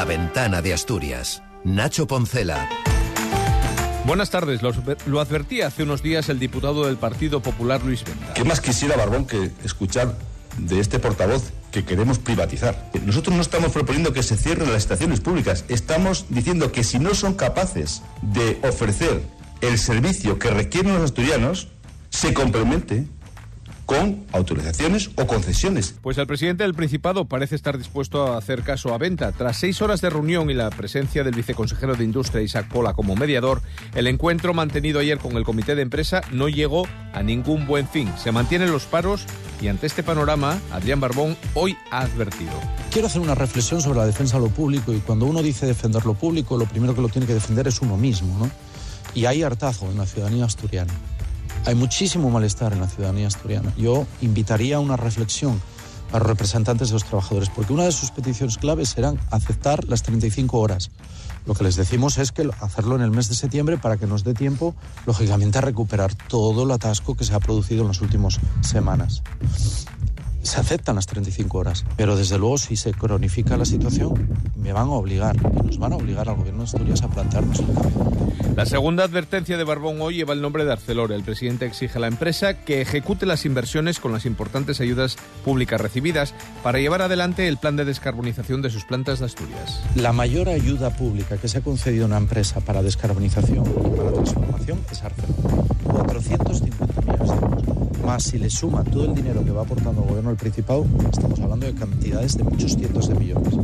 La ventana de Asturias. Nacho Poncela. Buenas tardes. Lo, lo, advertía hace unos días el diputado del Partido Popular, Luis Venta. ¿Qué más quisiera Barbón que escuchar de este portavoz que queremos privatizar? Nosotros no estamos proponiendo que se cierren las estaciones públicas. Estamos diciendo que si no son capaces de ofrecer el servicio que requieren los asturianos, se complemente con autorizaciones o concesiones. Pues el presidente del Principado parece estar dispuesto a hacer caso a venta. Tras seis horas de reunión y la presencia del viceconsejero de Industria Isaac Pola como mediador, el encuentro mantenido ayer con el comité de empresa no llegó a ningún buen fin. Se mantienen los paros y ante este panorama, Adrián Barbón hoy ha advertido. Quiero hacer una reflexión sobre la defensa de lo público y cuando uno dice defender lo público, lo primero que lo tiene que defender es uno mismo, ¿no? Y hay hartazo en la ciudadanía asturiana. Hay muchísimo malestar en la ciudadanía asturiana. Yo invitaría a una reflexión a los representantes de los trabajadores, porque una de sus peticiones claves serán aceptar las 35 horas. Lo que les decimos es que hacerlo en el mes de septiembre para que nos dé tiempo, lógicamente, a recuperar todo el atasco que se ha producido en las últimas semanas se aceptan las 35 horas, pero desde luego si se cronifica la situación, me van a obligar, y nos van a obligar al gobierno de Asturias a plantearnos el cambio. La segunda advertencia de Barbón hoy lleva el nombre de Arcelor. El presidente exige a la empresa que ejecute las inversiones con las importantes ayudas públicas recibidas para llevar adelante el plan de descarbonización de sus plantas de Asturias. La mayor ayuda pública que se ha concedido a una empresa para descarbonización y para transformación es Arcelor. 450 millones de euros. Más si le suma todo el dinero que va aportando el gobierno del Principado, estamos hablando de cantidades de muchos cientos de millones.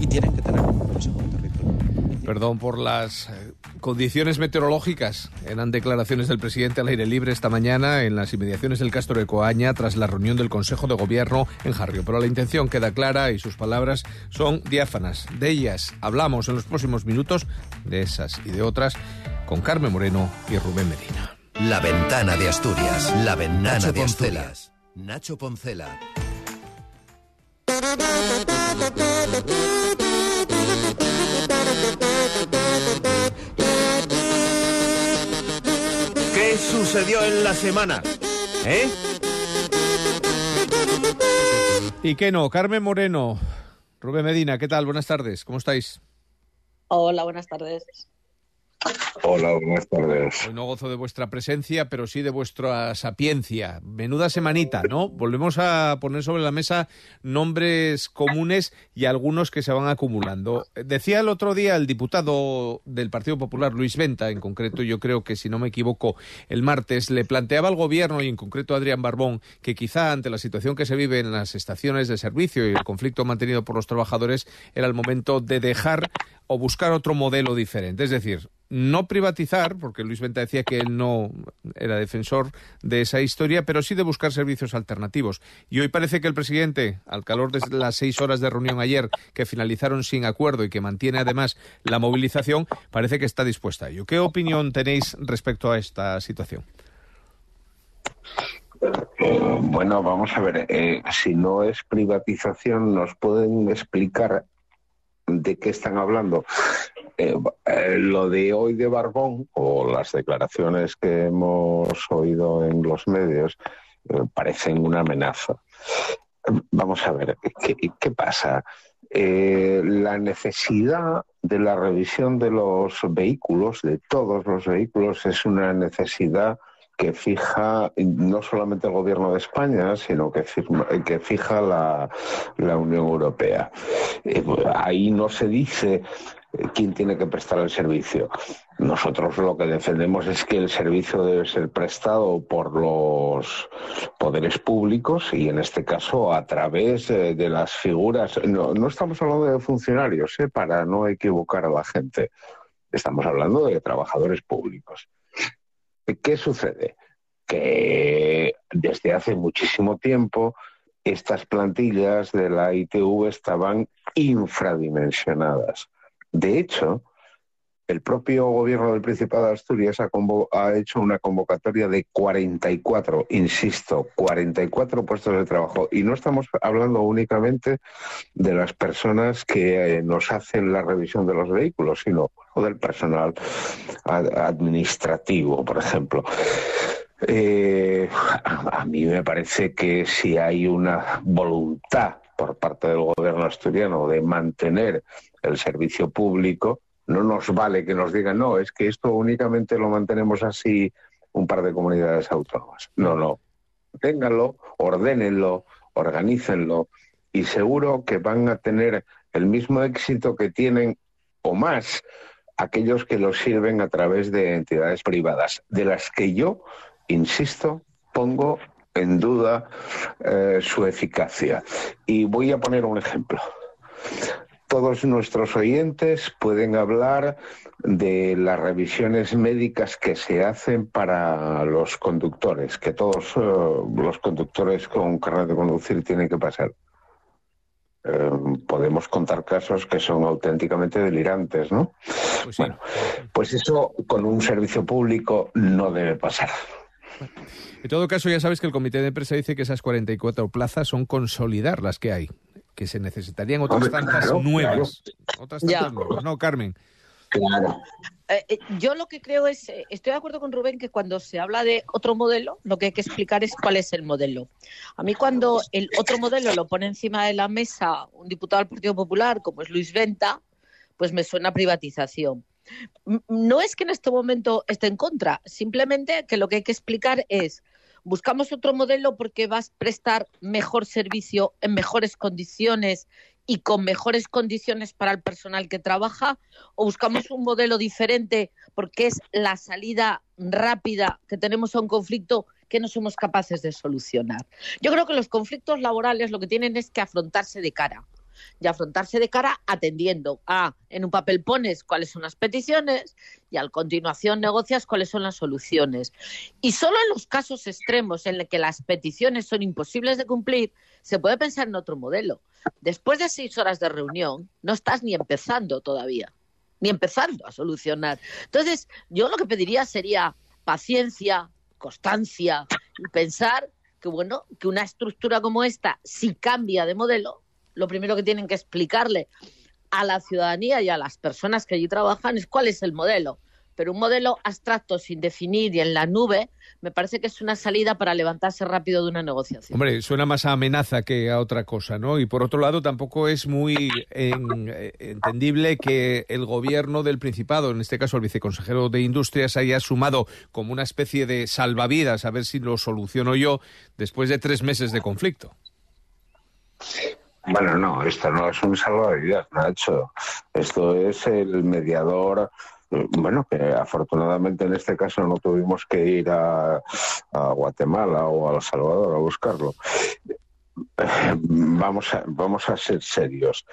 Y tienen que tener compromiso con el territorio. Perdón por las eh, condiciones meteorológicas. Eran declaraciones del presidente al aire libre esta mañana en las inmediaciones del Castro de Coaña tras la reunión del Consejo de Gobierno en Jarrio. Pero la intención queda clara y sus palabras son diáfanas. De ellas hablamos en los próximos minutos, de esas y de otras, con Carmen Moreno y Rubén Medina. La ventana de Asturias. La ventana Nacho de Asturias. Nacho Poncela. ¿Qué sucedió en la semana? ¿Eh? ¿Y qué no? Carmen Moreno, Rubén Medina, ¿qué tal? Buenas tardes, ¿cómo estáis? Hola, buenas tardes. Hola, buenas tardes. Hoy no gozo de vuestra presencia, pero sí de vuestra sapiencia. Menuda semanita, ¿no? Volvemos a poner sobre la mesa nombres comunes y algunos que se van acumulando. Decía el otro día el diputado del Partido Popular, Luis Venta, en concreto, yo creo que si no me equivoco, el martes, le planteaba al gobierno y en concreto a Adrián Barbón que quizá ante la situación que se vive en las estaciones de servicio y el conflicto mantenido por los trabajadores era el momento de dejar o buscar otro modelo diferente. Es decir, no privatizar, porque Luis Venta decía que él no era defensor de esa historia, pero sí de buscar servicios alternativos. Y hoy parece que el presidente, al calor de las seis horas de reunión ayer, que finalizaron sin acuerdo y que mantiene además la movilización, parece que está dispuesta a ello. ¿Qué opinión tenéis respecto a esta situación? bueno, vamos a ver, eh, si no es privatización, ¿nos pueden explicar de qué están hablando. Eh, eh, lo de hoy de Barbón o las declaraciones que hemos oído en los medios eh, parecen una amenaza. Vamos a ver, ¿qué, pasa? la necesidad de la revisión de los vehículos, de todos los vehículos, es una necesidad que fija no solamente el gobierno de España, sino que, fija la, Unión Europea. Ahí no se dice quién tiene que prestar el servicio. Nosotros lo que defendemos es que el servicio debe ser prestado por los poderes públicos y en este caso a través eh, de las figuras. No, no estamos hablando de funcionarios, para no equivocar a la gente. Estamos hablando de trabajadores públicos. ¿Qué sucede? Que desde hace muchísimo tiempo estas plantillas de la ITV estaban infradimensionadas. De hecho, el propio gobierno del Principado de Asturias ha, hecho una convocatoria de 44, insisto, 44 puestos de trabajo. Y no estamos hablando únicamente de las personas que eh, nos hacen la revisión de los vehículos, sino del personal administrativo, por ejemplo. Eh, a mí me parece que si hay una voluntad por parte del gobierno asturiano de mantener el servicio público, no nos vale que nos digan, no, es que esto únicamente lo mantenemos así un par de comunidades autónomas. No, no. Ténganlo, ordénenlo, organícenlo y seguro que van a tener el mismo éxito que tienen o más aquellos que lo sirven a través de entidades privadas, de las que yo, insisto, pongo en duda eh, su eficacia. Y voy a poner un ejemplo. Todos nuestros oyentes pueden hablar de las revisiones médicas que se hacen para los conductores, que todos eh, los conductores con carnet de conducir tienen que pasar. Eh, podemos contar casos que son auténticamente delirantes, ¿no? Pues bueno, pues eso con un servicio público no debe pasar. En todo caso, ya sabes que el comité de empresa dice que esas 44 plazas son consolidar las que hay, que se necesitarían otras tantas nuevas. Otras tantas nuevas, ¿no, Carmen? Claro. Eh, eh, yo lo que creo es, eh, estoy de acuerdo con Rubén que cuando se habla de otro modelo, lo que hay que explicar es cuál es el modelo. A mí cuando el otro modelo lo pone encima de la mesa un diputado del Partido Popular, como es Luis Venta, pues me suena privatización. No es que en este momento esté en contra, simplemente que lo que hay que explicar es, buscamos otro modelo porque vas a prestar mejor servicio en mejores condiciones y con mejores condiciones para el personal que trabaja o buscamos un modelo diferente porque es la salida rápida que tenemos a un conflicto que no somos capaces de solucionar. Yo creo que los conflictos laborales lo que tienen es que afrontarse de cara y afrontarse de cara atendiendo a, en un papel pones cuáles son las peticiones y a continuación negocias cuáles son las soluciones. Y solo en los casos extremos en los que las peticiones son imposibles de cumplir, se puede pensar en otro modelo. Después de seis horas de reunión, no estás ni empezando todavía, ni empezando a solucionar. Entonces, yo lo que pediría sería paciencia, constancia y pensar que, bueno, que una estructura como esta, si cambia de modelo, lo primero que tienen que explicarle a la ciudadanía y a las personas que allí trabajan es cuál es el modelo. Pero un modelo abstracto, sin definir y en la nube, me parece que es una salida para levantarse rápido de una negociación. Hombre, suena más a amenaza que a otra cosa, ¿no? Y por otro lado, tampoco es muy eh, entendible que el gobierno del Principado, en este caso el viceconsejero de Industrias, haya sumado como una especie de salvavidas, a ver si lo soluciono yo, después de tres meses de conflicto. Bueno, no, esto no es un salvavidas, Nacho. Esto es el mediador bueno, que afortunadamente en este caso no tuvimos que ir a, Guatemala o a El Salvador a buscarlo. Vamos a, vamos a ser serios.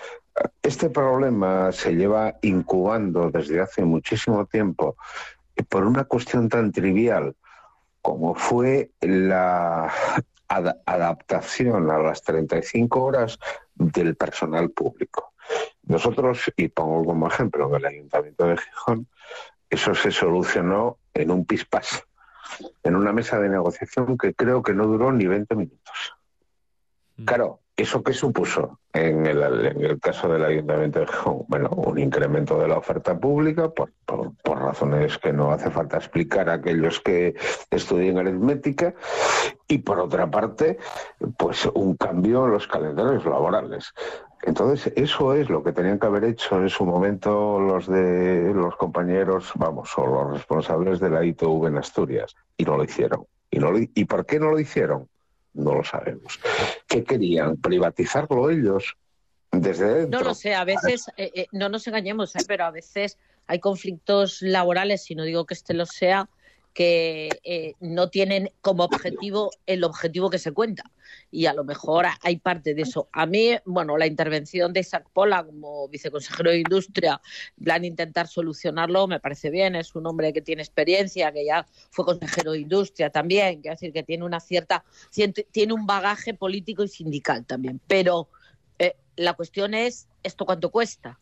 Este problema se lleva incubando desde hace muchísimo tiempo por una cuestión tan trivial como fue la adaptación a las 35 horas del personal público. Nosotros, y pongo como ejemplo en el Ayuntamiento de Gijón, eso se solucionó en un pispás, en una mesa de negociación que creo que no duró ni 20 minutos. Mm. Claro, ¿Eso qué supuso en el, en el, caso del Ayuntamiento de Gijón? Bueno, un incremento de la oferta pública por, por, razones que no hace falta explicar a aquellos que estudien aritmética y por otra parte, pues un cambio en los calendarios laborales. Entonces, eso es lo que tenían que haber hecho en su momento los de los compañeros, vamos, o los responsables de la ITV en Asturias, y no lo hicieron. ¿Y, no ¿Y por qué no lo hicieron? No lo sabemos. ¿Qué querían? ¿Privatizarlo ellos? Desde dentro? No lo sé, a veces, eh, eh, no nos engañemos, eh, pero a veces hay conflictos laborales, y no digo que este lo sea, que no tienen como objetivo el objetivo que se cuenta. Y a lo mejor hay parte de eso. A mí, bueno, la intervención de Isaac Pola como viceconsejero de Industria, plan intentar solucionarlo, me parece bien. Es un hombre que tiene experiencia, que ya fue consejero de Industria también, quiero decir que tiene una cierta, tiene un bagaje político y sindical también. Pero eh, la cuestión es, ¿esto cuánto cuesta?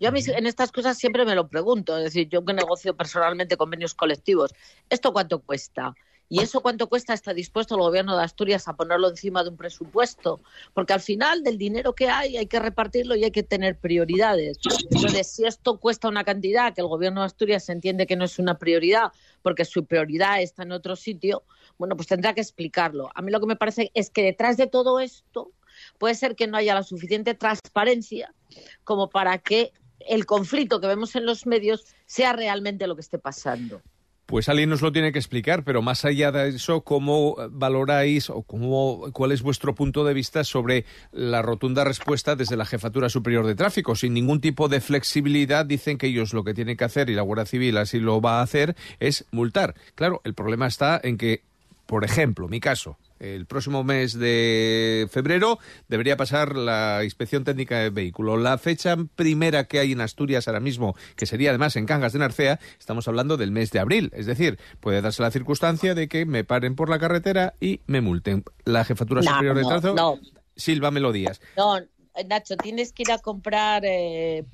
Yo a mí en estas cosas siempre me lo pregunto, es decir, yo que negocio personalmente convenios colectivos, ¿esto cuánto cuesta? ¿Y eso cuánto cuesta? ¿Está dispuesto el gobierno de Asturias a ponerlo encima de un presupuesto? Porque al final del dinero que hay hay que repartirlo y hay que tener prioridades. Entonces, si esto cuesta una cantidad que el gobierno de Asturias entiende que no es una prioridad porque su prioridad está en otro sitio, bueno, pues tendrá que explicarlo. A mí lo que me parece es que detrás de todo esto puede ser que no haya la suficiente transparencia como para que el conflicto que vemos en los medios sea realmente lo que esté pasando. Pues alguien nos lo tiene que explicar, pero más allá de eso, ¿cómo valoráis o cómo, cuál es vuestro punto de vista sobre la rotunda respuesta desde la Jefatura Superior de Tráfico? Sin ningún tipo de flexibilidad, dicen que ellos lo que tienen que hacer, y la Guardia Civil así lo va a hacer, es multar. Claro, el problema está en que, por ejemplo, mi caso, el próximo mes de febrero debería pasar la inspección técnica de vehículo. La fecha primera que hay en Asturias ahora mismo, que sería además en Cangas de Narcea, estamos hablando del mes de abril. Es decir, puede darse la circunstancia de que me paren por la carretera y me multen. La Jefatura No, Superior de no, Tráfico, no. Silva Melodías. No, Nacho, tienes que ir a comprar, eh,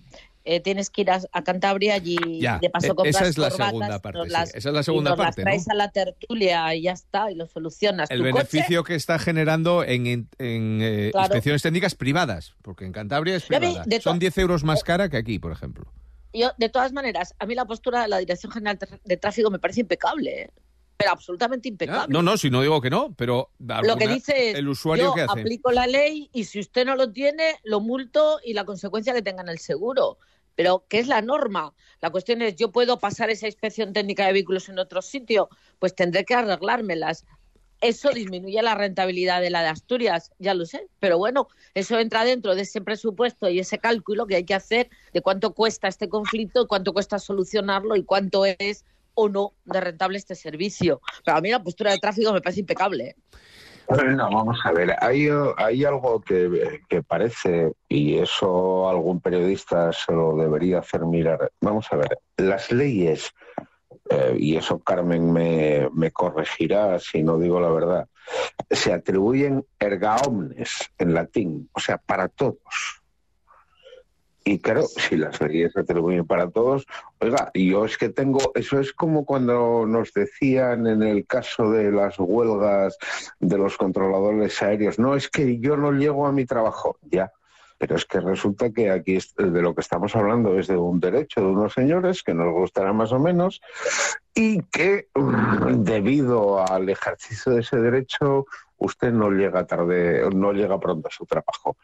eh, tienes que ir a, a Cantabria y Ya, de paso eh, compras esa es la corbatas, segunda parte, nos sí. las- Esa es la y segunda las parte, ¿no? traes a la tertulia y ya está, y lo solucionas. El coche, beneficio que está generando en, en- eh, Claro. inspecciones técnicas privadas, porque en Cantabria es privada. Son 10 euros más cara que aquí, por ejemplo. yo, de todas maneras, a mí la postura de la Dirección General de Tráfico me parece impecable, ¿eh? Pero absolutamente impecable. No, no, si no digo que no, pero Lo que dice es, el usuario yo que hace. aplico la ley y si usted no lo tiene, lo multo y la consecuencia que tenga en el seguro. Pero, ¿qué es la norma? La cuestión es, ¿yo puedo pasar esa inspección técnica de vehículos en otro sitio? Pues tendré que arreglármelas. Eso disminuye la rentabilidad de la de Asturias, ya lo sé. Pero bueno, eso entra dentro de ese presupuesto y ese cálculo que hay que hacer de cuánto cuesta este conflicto, cuánto cuesta solucionarlo y cuánto es o no de rentable este servicio. Pero a mí la postura de tráfico me parece impecable. ¿eh? No, vamos a ver, hay, hay algo que, que parece, y eso algún periodista se lo debería hacer mirar. Vamos a ver, las leyes, eh, y eso Carmen me, me corregirá si no digo la verdad, se atribuyen erga omnes en latín, o sea, para todos. Y claro, si las leyes se atribuyen para todos, oiga, yo es que tengo, eso es como cuando nos decían en el caso de las huelgas de los controladores aéreos, no, es que yo no llego a mi trabajo, ya. Pero es que resulta que aquí de lo que estamos hablando es de un derecho de unos señores que nos gustará más o menos y que mm, debido al ejercicio de ese derecho usted no llega tarde, no llega pronto a su trabajo.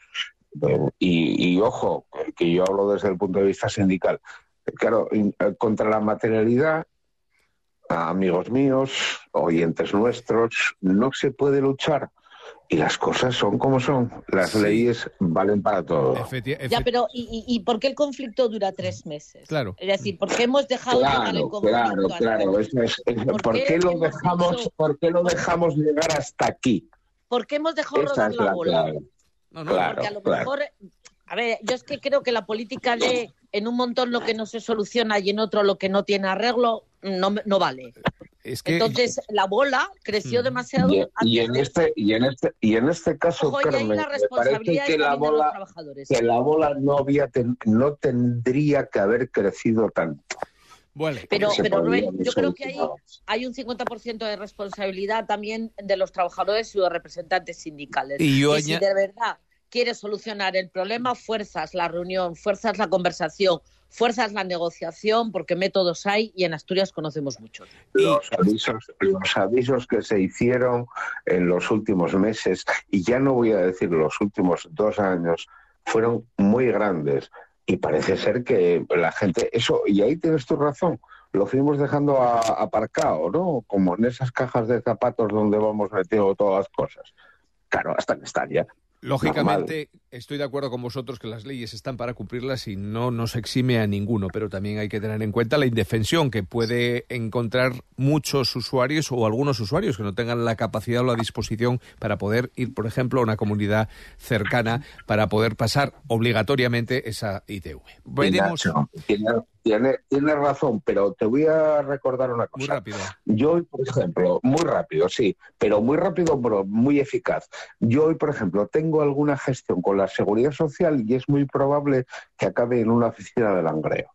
Y, y ojo, que yo hablo desde el punto de vista sindical. Claro, eh, contra la materialidad, amigos míos, oyentes nuestros, no se puede luchar. Y las cosas son como son. Las Sí. leyes valen para todo. Efecti- Ya, pero ¿y, y, y por qué el conflicto dura tres meses? Claro. Es decir, ¿por qué hemos dejado llegar el Claro, conflicto claro, claro. Eso es- es- ¿Por ¿Por, qué qué lo dejamos, ¿Por qué lo dejamos llegar hasta aquí? ¿Por qué hemos dejado Esa rodar la la bola? clave. no, no, Claro. Porque a lo claro. mejor, a ver, yo es que creo que la política de en un montón lo que no se soluciona y en otro lo que no tiene arreglo no, no vale. es que Entonces la bola creció Mm. demasiado. Y, y en de- este y en este y en este caso Ojo, y Carmen, la me parece que es la bola que la bola no había ten- no tendría que haber crecido tanto. Vale. Pero, pero Rubén, haber yo creo que hay, hay un 50% de responsabilidad también de los trabajadores y los representantes sindicales. Y yo si aña- de verdad quieres solucionar el problema, fuerzas la reunión, fuerzas la conversación, fuerzas la negociación, porque métodos hay y en Asturias conocemos muchos. Los avisos, los avisos que se hicieron en los últimos meses, y ya no voy a decir los últimos dos años, fueron muy grandes. Y parece ser que la gente, eso, y ahí tienes tu razón, lo fuimos dejando a- aparcado, ¿no? Como en esas cajas de zapatos donde vamos metiendo todas las cosas. Claro, hasta que están ya. Lógicamente, estoy de acuerdo con vosotros que las leyes están para cumplirlas y no nos exime a ninguno, pero también hay que tener en cuenta la indefensión que puede encontrar muchos usuarios o algunos usuarios que no tengan la capacidad o la disposición para poder ir, por ejemplo, a una comunidad cercana para poder pasar obligatoriamente esa ITV. Veremos Nacho, Tiene, razón, pero te voy a recordar una muy cosa. rápido. Yo hoy, por ejemplo, muy rápido, sí, pero muy rápido, pero muy eficaz. Yo hoy, por ejemplo, tengo alguna gestión con la seguridad social y es muy probable que acabe en una oficina de langreo.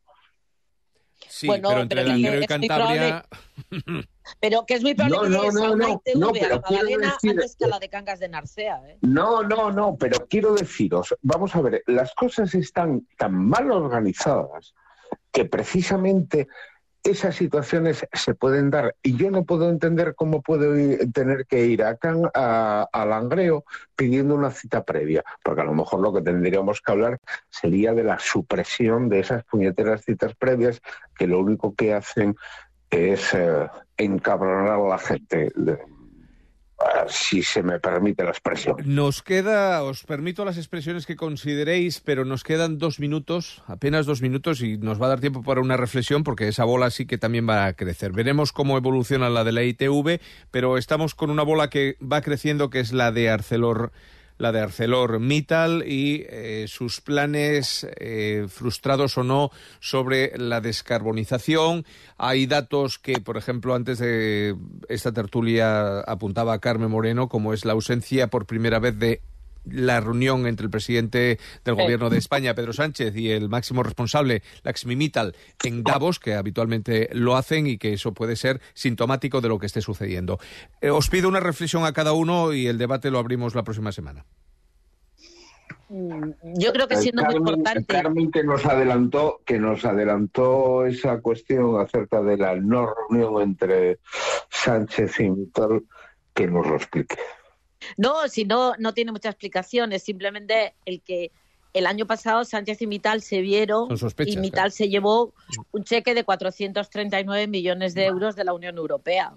Sí, Bueno, pero entre pero Langreo y muy Cantabria... Pero que es muy probable No, que no, a no, una no, ITV no, a pero Magdalena decir- antes que a la de Cangas de Narcea. ¿eh? No, no, no, pero quiero deciros, vamos a ver, las cosas están tan mal organizadas que precisamente esas situaciones se pueden dar. Y yo no puedo entender cómo puedo tener que ir a, Can- a, a Langreo pidiendo una cita previa, porque a lo mejor lo que tendríamos que hablar sería de la supresión de esas puñeteras citas previas que lo único que hacen es eh, encabronar a la gente, si se me permite la expresión. Nos queda, os permito las expresiones que consideréis, pero nos quedan dos minutos, apenas dos minutos, y nos va a dar tiempo para una reflexión, porque esa bola sí que también va a crecer. Veremos cómo evoluciona la de la ITV, pero estamos con una bola que va creciendo, que es la de Arcelor la de ArcelorMittal y eh, sus planes eh, frustrados o no sobre la descarbonización. Hay datos que, por ejemplo, antes de esta tertulia apuntaba Carmen Moreno, como es la ausencia por primera vez de la reunión entre el presidente del gobierno de España, Pedro Sánchez, y el máximo responsable, Laxmimital, en Davos, que habitualmente lo hacen y que eso puede ser sintomático de lo que esté sucediendo. Eh, os pido una reflexión a cada uno y el debate lo abrimos la próxima semana. Mm, Yo creo que siendo muy importante. Carmen que nos adelantó, que nos adelantó esa cuestión acerca de la no reunión entre Sánchez y Mittal, que nos lo explique. No, si no, no tiene mucha explicación. Es simplemente el que el año pasado Sánchez y Mital se vieron y Mital se llevó un cheque de 439 millones de euros de la Unión Europea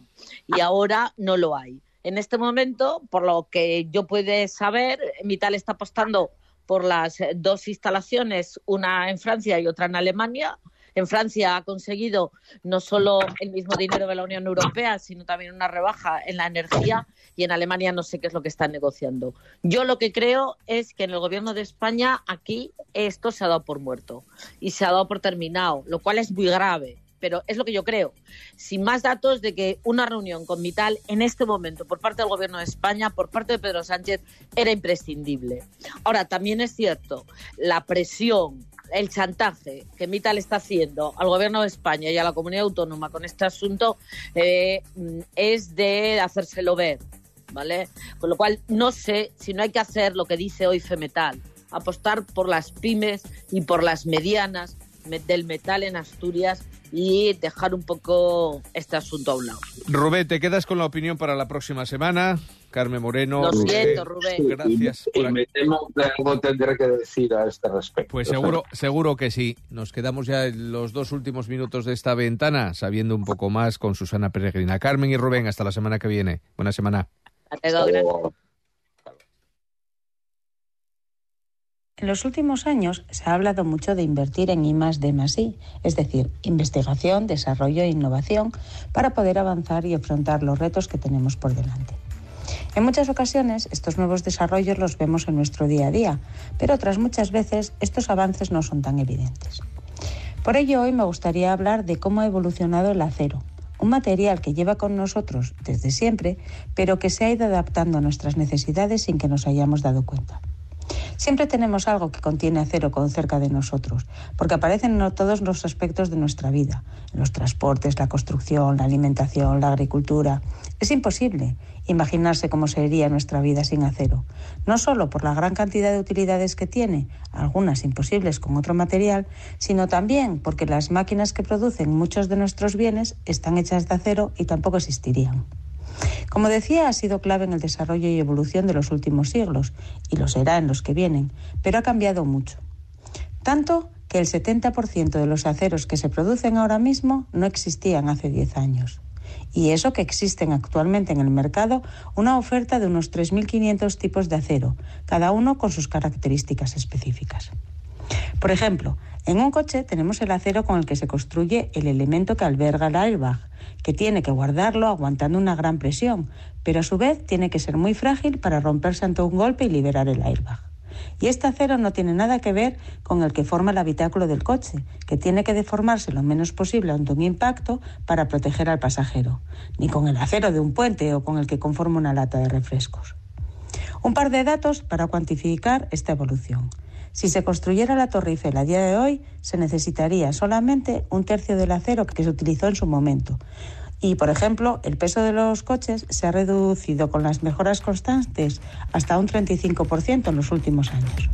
y ahora no lo hay. En este momento, por lo que yo puedo saber, Mital está apostando por las dos instalaciones, una en Francia y otra en Alemania. En Francia ha conseguido no solo el mismo dinero de la Unión Europea, sino también una rebaja en la energía y en Alemania no sé qué es lo que están negociando. Yo lo que creo es que en el gobierno de España aquí esto se ha dado por muerto y se ha dado por terminado, lo cual es muy grave. Pero es lo que yo creo. Sin más datos de que una reunión con Vital en este momento por parte del Gobierno de España, por parte de Pedro Sánchez, era imprescindible. Ahora, también es cierto, la presión, el chantaje que Mital está haciendo al Gobierno de España y a la comunidad autónoma con este asunto eh, es de hacérselo ver. ¿Vale? Con lo cual, no sé si no hay que hacer lo que dice hoy Femetal, apostar por las pymes y por las medianas me- del metal en Asturias y dejar un poco este asunto a un lado. Rubén, te quedas con la opinión para la próxima semana. Carmen Moreno. Lo Rubén, siento, Rubén. Gracias. Y me temo que algo tendré que decir a este respecto. Pues seguro, seguro que sí. Nos quedamos ya en los dos últimos minutos de esta ventana, sabiendo un poco más con Susana Peregrina. Carmen y Rubén, hasta la semana que viene. Buena semana. Hasta luego, gracias. En los últimos años se ha hablado mucho de invertir en I D I, es decir, investigación, desarrollo e innovación para poder avanzar y afrontar los retos que tenemos por delante. En muchas ocasiones estos nuevos desarrollos los vemos en nuestro día a día, pero otras muchas veces estos avances no son tan evidentes. Por ello hoy me gustaría hablar de cómo ha evolucionado el acero, un material que lleva con nosotros desde siempre, pero que se ha ido adaptando a nuestras necesidades sin que nos hayamos dado cuenta. Siempre tenemos algo que contiene acero con cerca de nosotros, porque aparecen en todos los aspectos de nuestra vida, los transportes, la construcción, la alimentación, la agricultura. Es imposible imaginarse cómo sería nuestra vida sin acero, no solo por la gran cantidad de utilidades que tiene, algunas imposibles con otro material, sino también porque las máquinas que producen muchos de nuestros bienes están hechas de acero y tampoco existirían. Como decía, ha sido clave en el desarrollo y evolución de los últimos siglos, y lo será en los que vienen, pero ha cambiado mucho. Tanto que el 70% de los aceros que se producen ahora mismo no existían hace 10 años. Y eso que existen actualmente en el mercado una oferta de unos 3.500 tipos de acero, cada uno con sus características específicas. Por ejemplo, en un coche tenemos el acero con el que se construye el elemento que alberga el airbag, que tiene que guardarlo aguantando una gran presión, pero a su vez tiene que ser muy frágil para romperse ante un golpe y liberar el airbag. Y este acero no tiene nada que ver con el que forma el habitáculo del coche, que tiene que deformarse lo menos posible ante un impacto para proteger al pasajero, ni con el acero de un puente o con el que conforma una lata de refrescos. Un par de datos para cuantificar esta evolución. Si se construyera la Torre Eiffel a día de hoy, se necesitaría solamente un tercio del acero que se utilizó en su momento. Y, por ejemplo, el peso de los coches se ha reducido con las mejoras constantes hasta un 35% en los últimos años.